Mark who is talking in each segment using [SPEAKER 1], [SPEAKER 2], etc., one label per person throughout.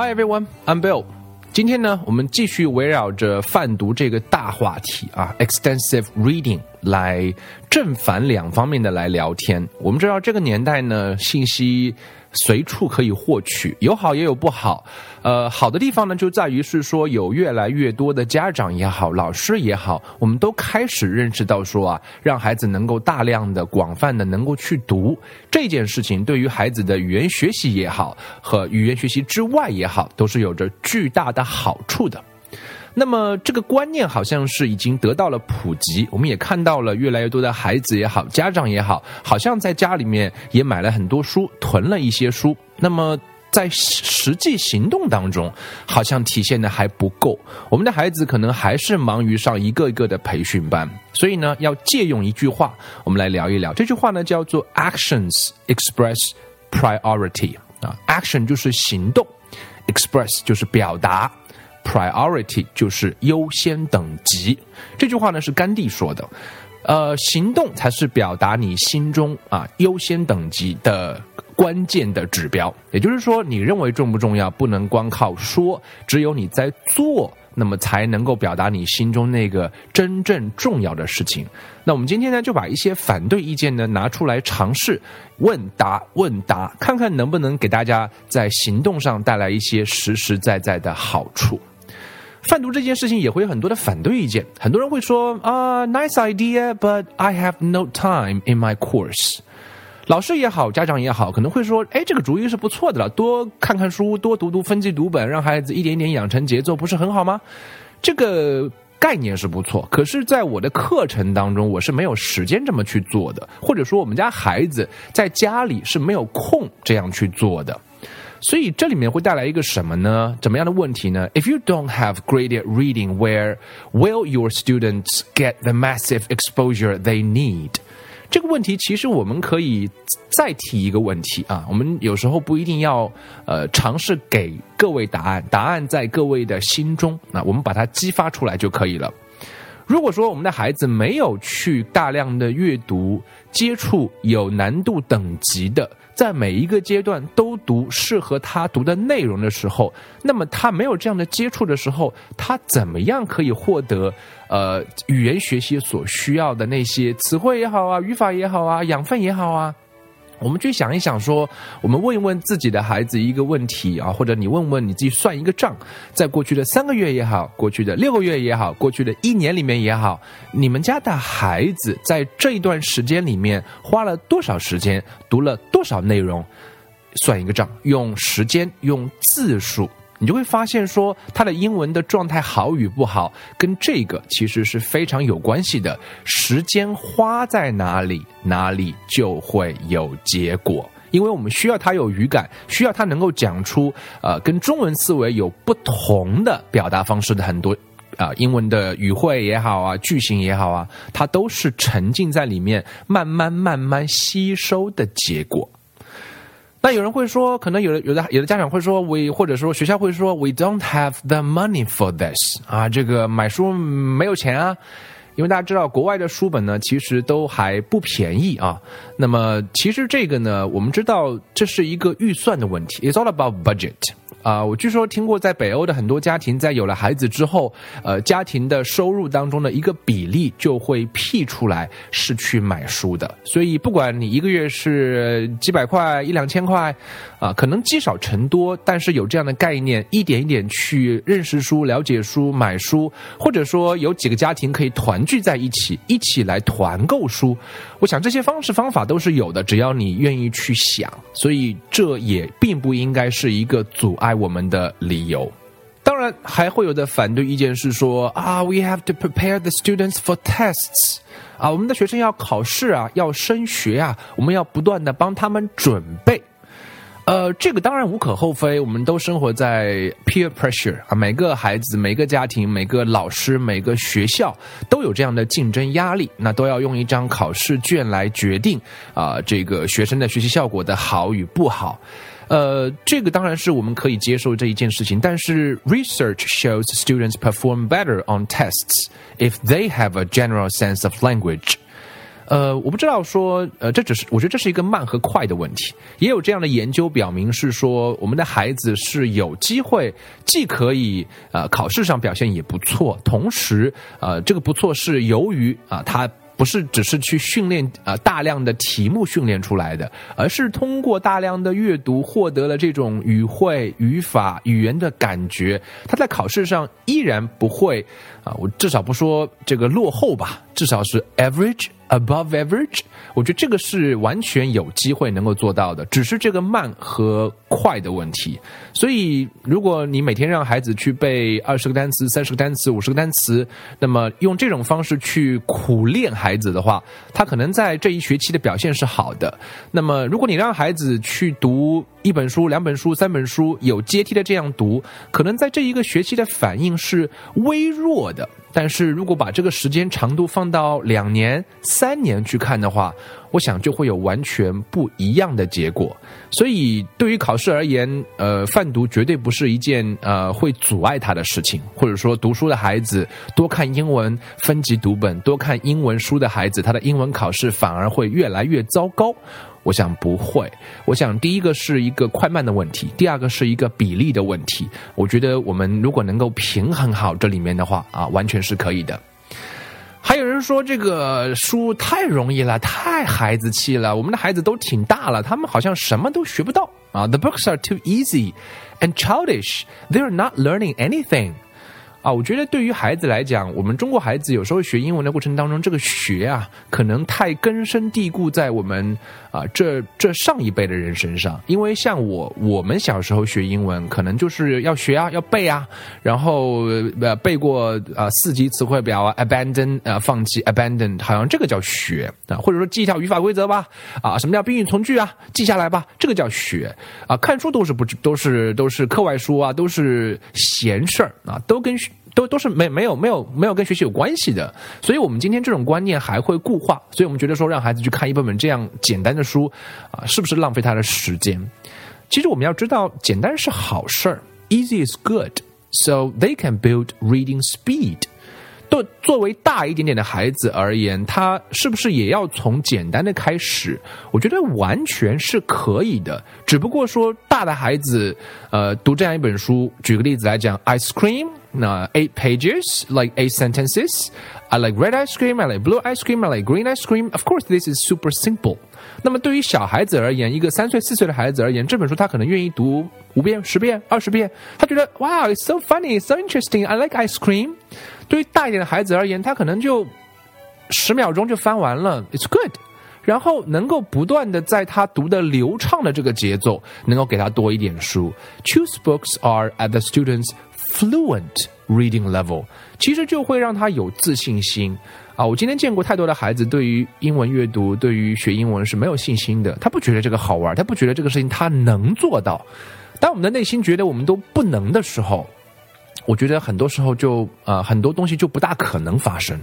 [SPEAKER 1] Hi everyone, I'm Bill. 今天呢，我们继续围绕着贩毒这个大话题啊，extensive reading 来正反两方面的来聊天。我们知道这个年代呢，信息。随处可以获取，有好也有不好。呃，好的地方呢，就在于是说，有越来越多的家长也好，老师也好，我们都开始认识到说啊，让孩子能够大量的、广泛的能够去读这件事情，对于孩子的语言学习也好，和语言学习之外也好，都是有着巨大的好处的。那么这个观念好像是已经得到了普及，我们也看到了越来越多的孩子也好，家长也好，好像在家里面也买了很多书，囤了一些书。那么在实际行动当中，好像体现的还不够。我们的孩子可能还是忙于上一个一个的培训班，所以呢，要借用一句话，我们来聊一聊。这句话呢叫做 “actions express priority” 啊，action 就是行动，express 就是表达。Priority 就是优先等级，这句话呢是甘地说的，呃，行动才是表达你心中啊优先等级的关键的指标。也就是说，你认为重不重要，不能光靠说，只有你在做，那么才能够表达你心中那个真正重要的事情。那我们今天呢，就把一些反对意见呢拿出来尝试问答问答，看看能不能给大家在行动上带来一些实实在在的好处。贩毒这件事情也会有很多的反对意见，很多人会说啊，nice idea，but I have no time in my course。老师也好，家长也好，可能会说，哎，这个主意是不错的了，多看看书，多读读分级读本，让孩子一点点养成节奏，不是很好吗？这个概念是不错，可是，在我的课程当中，我是没有时间这么去做的，或者说，我们家孩子在家里是没有空这样去做的。所以这里面会带来一个什么呢？怎么样的问题呢？If you don't have graded reading, where will your students get the massive exposure they need？这个问题其实我们可以再提一个问题啊。我们有时候不一定要呃尝试给各位答案，答案在各位的心中啊，我们把它激发出来就可以了。如果说我们的孩子没有去大量的阅读、接触有难度等级的。在每一个阶段都读适合他读的内容的时候，那么他没有这样的接触的时候，他怎么样可以获得呃语言学习所需要的那些词汇也好啊，语法也好啊，养分也好啊？我们去想一想，说我们问一问自己的孩子一个问题啊，或者你问问你自己算一个账，在过去的三个月也好，过去的六个月也好，过去的一年里面也好，你们家的孩子在这一段时间里面花了多少时间，读了多少内容，算一个账，用时间，用字数。你就会发现，说他的英文的状态好与不好，跟这个其实是非常有关系的。时间花在哪里，哪里就会有结果。因为我们需要他有语感，需要他能够讲出呃跟中文思维有不同的表达方式的很多啊英文的语汇也好啊，句型也好啊，它都是沉浸在里面，慢慢慢慢吸收的结果。那有人会说，可能有的有的有的家长会说，we 或者说学校会说，we don't have the money for this 啊，这个买书没有钱啊，因为大家知道国外的书本呢，其实都还不便宜啊。那么其实这个呢，我们知道这是一个预算的问题，it's all about budget。啊，我据说听过，在北欧的很多家庭，在有了孩子之后，呃，家庭的收入当中的一个比例就会辟出来是去买书的。所以，不管你一个月是几百块、一两千块，啊，可能积少成多，但是有这样的概念，一点一点去认识书、了解书、买书，或者说有几个家庭可以团聚在一起，一起来团购书。我想这些方式方法都是有的，只要你愿意去想。所以，这也并不应该是一个阻碍。我们的理由，当然还会有的反对意见是说啊，we have to prepare the students for tests，啊，我们的学生要考试啊，要升学啊，我们要不断的帮他们准备。呃，这个当然无可厚非，我们都生活在 peer pressure 啊，每个孩子、每个家庭、每个老师、每个学校都有这样的竞争压力，那都要用一张考试卷来决定啊，这个学生的学习效果的好与不好。呃，这个当然是我们可以接受这一件事情，但是 research shows students perform better on tests if they have a general sense of language。呃，我不知道说，呃，这只是我觉得这是一个慢和快的问题。也有这样的研究表明是说，我们的孩子是有机会，既可以呃考试上表现也不错，同时呃这个不错是由于啊他。不是只是去训练啊大量的题目训练出来的，而是通过大量的阅读获得了这种语汇、语法、语言的感觉。他在考试上依然不会啊，我至少不说这个落后吧，至少是 average。Above average，我觉得这个是完全有机会能够做到的，只是这个慢和快的问题。所以，如果你每天让孩子去背二十个单词、三十个单词、五十个单词，那么用这种方式去苦练孩子的话，他可能在这一学期的表现是好的。那么，如果你让孩子去读一本书、两本书、三本书，有阶梯的这样读，可能在这一个学期的反应是微弱的。但是如果把这个时间长度放到两年、三年去看的话，我想就会有完全不一样的结果。所以对于考试而言，呃，泛读绝对不是一件呃会阻碍他的事情。或者说，读书的孩子多看英文分级读本、多看英文书的孩子，他的英文考试反而会越来越糟糕。我想不会，我想第一个是一个快慢的问题，第二个是一个比例的问题。我觉得我们如果能够平衡好这里面的话啊，完全是可以的。还有人说这个书太容易了，太孩子气了，我们的孩子都挺大了，他们好像什么都学不到啊。The books are too easy and childish; they are not learning anything. 啊，我觉得对于孩子来讲，我们中国孩子有时候学英文的过程当中，这个学啊，可能太根深蒂固在我们啊这这上一辈的人身上。因为像我，我们小时候学英文，可能就是要学啊，要背啊，然后呃背过啊四级词汇表啊，abandon 啊放弃，abandon 好像这个叫学啊，或者说记一条语法规则吧，啊，什么叫宾语从句啊，记下来吧，这个叫学啊。看书都是不都是都是课外书啊，都是闲事儿啊，都跟。都都是没没有没有没有跟学习有关系的，所以我们今天这种观念还会固化，所以我们觉得说让孩子去看一本本这样简单的书，啊，是不是浪费他的时间？其实我们要知道，简单是好事儿，easy is good，so they can build reading speed。都，作为大一点点的孩子而言，他是不是也要从简单的开始？我觉得完全是可以的。只不过说，大的孩子，呃，读这样一本书，举个例子来讲，ice cream，那 eight pages，like eight sentences。I like red ice cream, I like blue ice cream, I like green ice cream. Of course, this is super simple. 那么对于小孩子而言，一个三岁四岁的孩子而言，这本书他可能愿意读五遍、十遍、二十遍。他觉得哇，it's so funny, so interesting. I like ice cream. 对于大一点的孩子而言，他可能就十秒钟就翻完了，it's good。然后能够不断的在他读的流畅的这个节奏，能够给他多一点书。Choose books are at the student's fluent reading level，其实就会让他有自信心啊。我今天见过太多的孩子，对于英文阅读，对于学英文是没有信心的。他不觉得这个好玩，他不觉得这个事情他能做到。当我们的内心觉得我们都不能的时候。我觉得很多时候就呃很多东西就不大可能发生。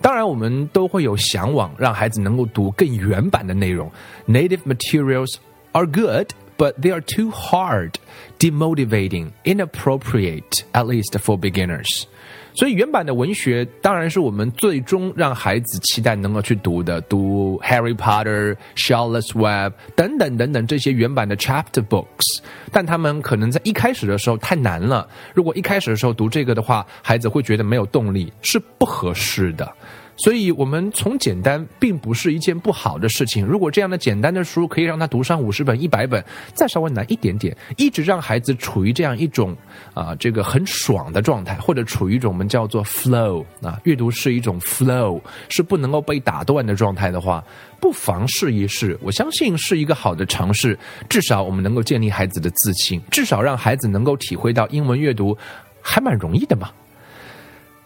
[SPEAKER 1] 当然，我们都会有向往，让孩子能够读更原版的内容。Native materials are good, but they are too hard, demotivating, inappropriate, at least for beginners. 所以原版的文学当然是我们最终让孩子期待能够去读的，读《Harry Potter》《Charlotte's Web》等等等等这些原版的 chapter books，但他们可能在一开始的时候太难了。如果一开始的时候读这个的话，孩子会觉得没有动力，是不合适的。所以，我们从简单并不是一件不好的事情。如果这样的简单的书可以让他读上五十本、一百本，再稍微难一点点，一直让孩子处于这样一种啊，这个很爽的状态，或者处于一种我们叫做 flow 啊，阅读是一种 flow，是不能够被打断的状态的话，不妨试一试。我相信是一个好的尝试，至少我们能够建立孩子的自信，至少让孩子能够体会到英文阅读还蛮容易的嘛。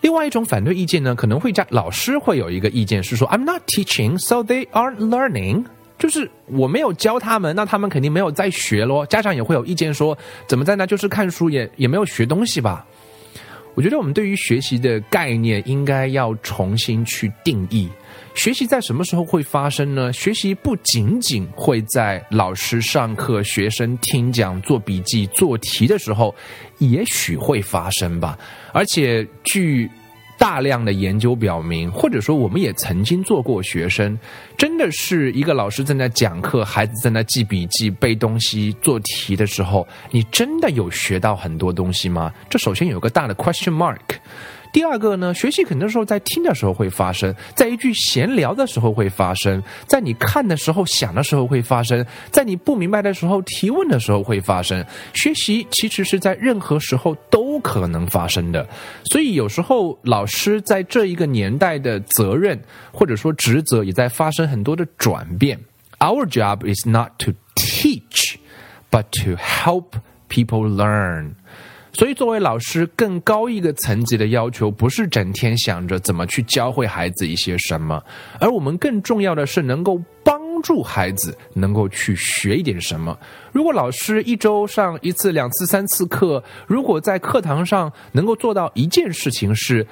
[SPEAKER 1] 另外一种反对意见呢，可能会在老师会有一个意见是说，I'm not teaching, so they aren't learning。就是我没有教他们，那他们肯定没有在学咯。家长也会有意见说，怎么在那就是看书也也没有学东西吧？我觉得我们对于学习的概念应该要重新去定义。学习在什么时候会发生呢？学习不仅仅会在老师上课、学生听讲、做笔记、做题的时候，也许会发生吧。而且据大量的研究表明，或者说我们也曾经做过学生，真的是一个老师正在讲课，孩子在那记笔记、背东西、做题的时候，你真的有学到很多东西吗？这首先有个大的 question mark。第二个呢，学习很多时候在听的时候会发生，在一句闲聊的时候会发生，在你看的时候想的时候会发生，在你不明白的时候提问的时候会发生。学习其实是在任何时候都可能发生的，所以有时候老师在这一个年代的责任或者说职责也在发生很多的转变。Our job is not to teach, but to help people learn. 所以，作为老师，更高一个层级的要求，不是整天想着怎么去教会孩子一些什么，而我们更重要的是能够帮助孩子能够去学一点什么。如果老师一周上一次、两次、三次课，如果在课堂上能够做到一件事情，是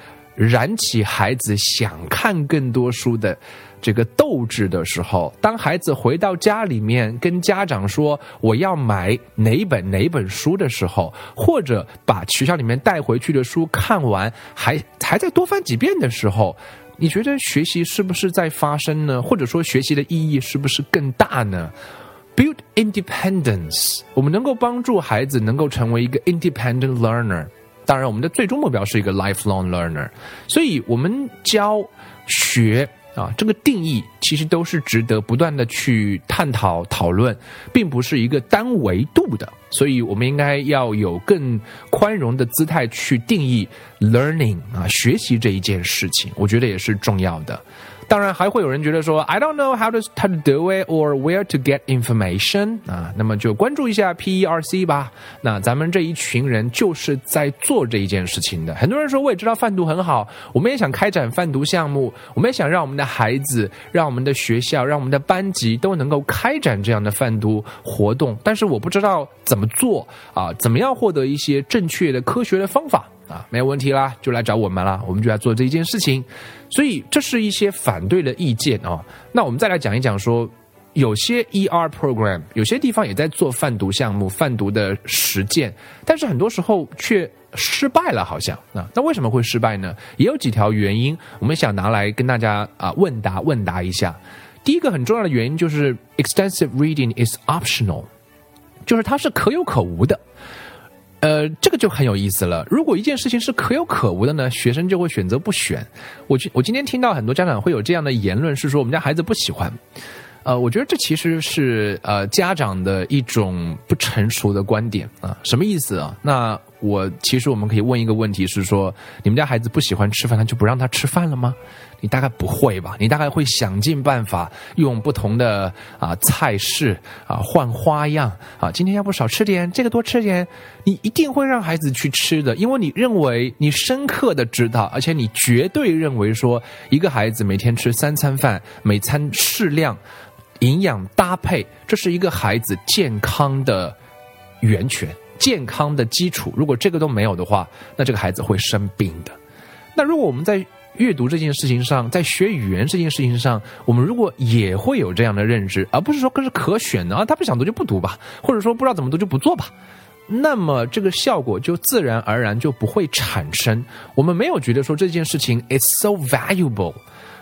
[SPEAKER 1] 燃起孩子想看更多书的。这个斗志的时候，当孩子回到家里面跟家长说我要买哪本哪本书的时候，或者把学校里面带回去的书看完，还还在多翻几遍的时候，你觉得学习是不是在发生呢？或者说学习的意义是不是更大呢？Build independence，我们能够帮助孩子能够成为一个 independent learner。当然，我们的最终目标是一个 lifelong learner。所以我们教学。啊，这个定义其实都是值得不断的去探讨讨论，并不是一个单维度的，所以我们应该要有更宽容的姿态去定义 learning 啊，学习这一件事情，我觉得也是重要的。当然，还会有人觉得说，I don't know how to how to do it or where to get information 啊，那么就关注一下 PERC 吧。那咱们这一群人就是在做这一件事情的。很多人说，我也知道贩毒很好，我们也想开展贩毒项目，我们也想让我们的孩子、让我们的学校、让我们的班级都能够开展这样的贩毒活动，但是我不知道怎么做啊，怎么样获得一些正确的科学的方法。啊，没有问题啦，就来找我们啦，我们就来做这一件事情。所以这是一些反对的意见啊。那我们再来讲一讲，说有些 ER program，有些地方也在做贩毒项目、贩毒的实践，但是很多时候却失败了，好像啊。那为什么会失败呢？也有几条原因，我们想拿来跟大家啊问答问答一下。第一个很重要的原因就是 extensive reading is optional，就是它是可有可无的。呃，这个就很有意思了。如果一件事情是可有可无的呢，学生就会选择不选。我今我今天听到很多家长会有这样的言论，是说我们家孩子不喜欢。呃，我觉得这其实是呃家长的一种不成熟的观点啊。什么意思啊？那我其实我们可以问一个问题，是说你们家孩子不喜欢吃饭，那就不让他吃饭了吗？你大概不会吧？你大概会想尽办法用不同的啊菜式啊换花样啊。今天要不少吃点，这个多吃点，你一定会让孩子去吃的，因为你认为你深刻的知道，而且你绝对认为说，一个孩子每天吃三餐饭，每餐适量，营养搭配，这是一个孩子健康的源泉，健康的基础。如果这个都没有的话，那这个孩子会生病的。那如果我们在阅读这件事情上，在学语言这件事情上，我们如果也会有这样的认知，而不是说更是可选的啊，他不想读就不读吧，或者说不知道怎么读就不做吧，那么这个效果就自然而然就不会产生。我们没有觉得说这件事情 is so valuable。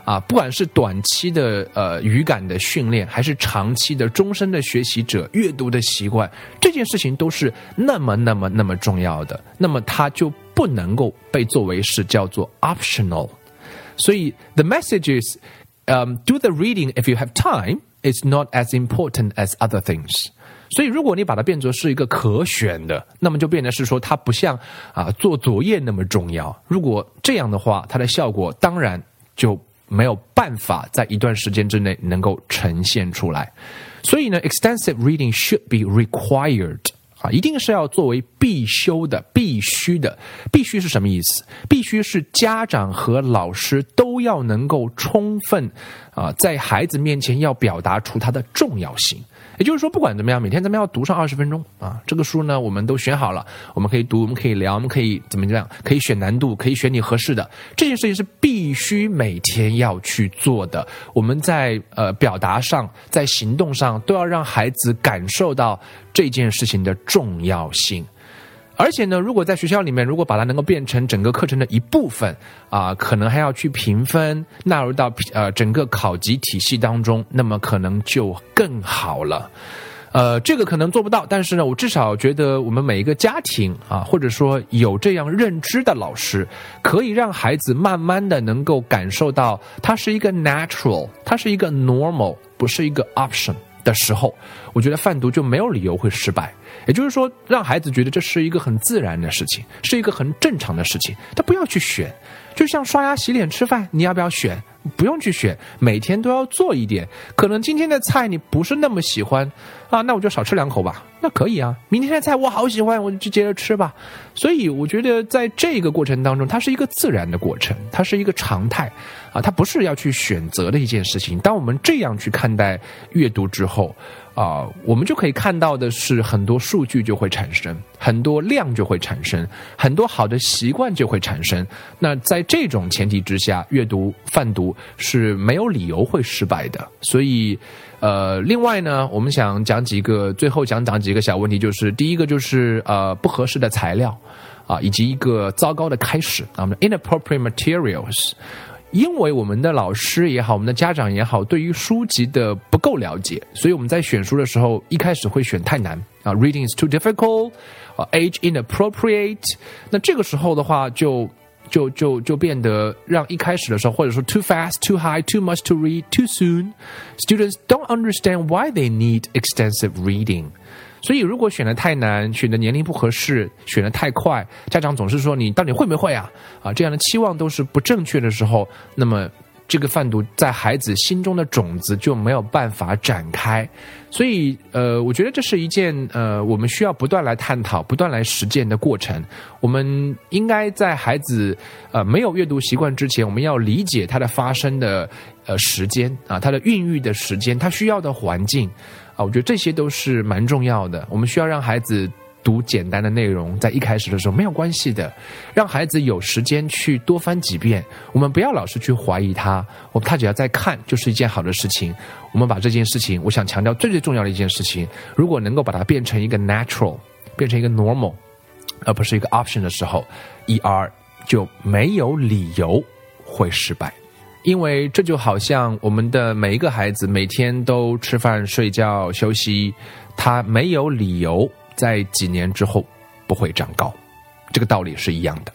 [SPEAKER 1] 啊，不管是短期的呃语感的训练，还是长期的终身的学习者阅读的习惯，这件事情都是那么那么那么重要的。那么它就不能够被作为是叫做 optional。所以 the messages，um, do the reading if you have time. It's not as important as other things. 所以如果你把它变作是一个可选的，那么就变得是说它不像啊做作业那么重要。如果这样的话，它的效果当然就。没有办法在一段时间之内能够呈现出来，所以呢，extensive reading should be required 啊，一定是要作为必修的、必须的。必须是什么意思？必须是家长和老师都要能够充分啊，在孩子面前要表达出它的重要性。也就是说，不管怎么样，每天咱们要读上二十分钟啊。这个书呢，我们都选好了，我们可以读，我们可以聊，我们可以怎么样？可以选难度，可以选你合适的。这件事情是必须每天要去做的。我们在呃表达上，在行动上，都要让孩子感受到这件事情的重要性。而且呢，如果在学校里面，如果把它能够变成整个课程的一部分啊，可能还要去评分，纳入到呃整个考级体系当中，那么可能就更好了。呃，这个可能做不到，但是呢，我至少觉得我们每一个家庭啊，或者说有这样认知的老师，可以让孩子慢慢的能够感受到，它是一个 natural，它是一个 normal，不是一个 option 的时候，我觉得贩毒就没有理由会失败。也就是说，让孩子觉得这是一个很自然的事情，是一个很正常的事情，他不要去选。就像刷牙、洗脸、吃饭，你要不要选？不用去选，每天都要做一点。可能今天的菜你不是那么喜欢啊，那我就少吃两口吧。那可以啊。明天的菜我好喜欢，我就接着吃吧。所以我觉得在这个过程当中，它是一个自然的过程，它是一个常态啊，它不是要去选择的一件事情。当我们这样去看待阅读之后。啊，我们就可以看到的是，很多数据就会产生，很多量就会产生，很多好的习惯就会产生。那在这种前提之下，阅读泛读是没有理由会失败的。所以，呃，另外呢，我们想讲几个，最后想讲几个小问题，就是第一个就是呃不合适的材料啊，以及一个糟糕的开始啊，inappropriate materials。因为我们的老师也好，我们的家长也好，对于书籍的不够了解，所以我们在选书的时候，一开始会选太难啊，reading is too difficult，啊，age inappropriate。那这个时候的话，就就就就变得让一开始的时候，或者说 too fast, too high, too much to read, too soon. Students don't understand why they need extensive reading. 所以，如果选的太难，选的年龄不合适，选的太快，家长总是说你到底会不会啊？啊，这样的期望都是不正确的时候，那么这个贩毒在孩子心中的种子就没有办法展开。所以，呃，我觉得这是一件呃，我们需要不断来探讨、不断来实践的过程。我们应该在孩子呃没有阅读习惯之前，我们要理解他的发生的呃时间啊，他的孕育的时间，他需要的环境。我觉得这些都是蛮重要的。我们需要让孩子读简单的内容，在一开始的时候没有关系的，让孩子有时间去多翻几遍。我们不要老是去怀疑他，我他只要在看就是一件好的事情。我们把这件事情，我想强调最最重要的一件事情，如果能够把它变成一个 natural，变成一个 normal，而不是一个 option 的时候，er 就没有理由会失败。因为这就好像我们的每一个孩子每天都吃饭、睡觉、休息，他没有理由在几年之后不会长高，这个道理是一样的。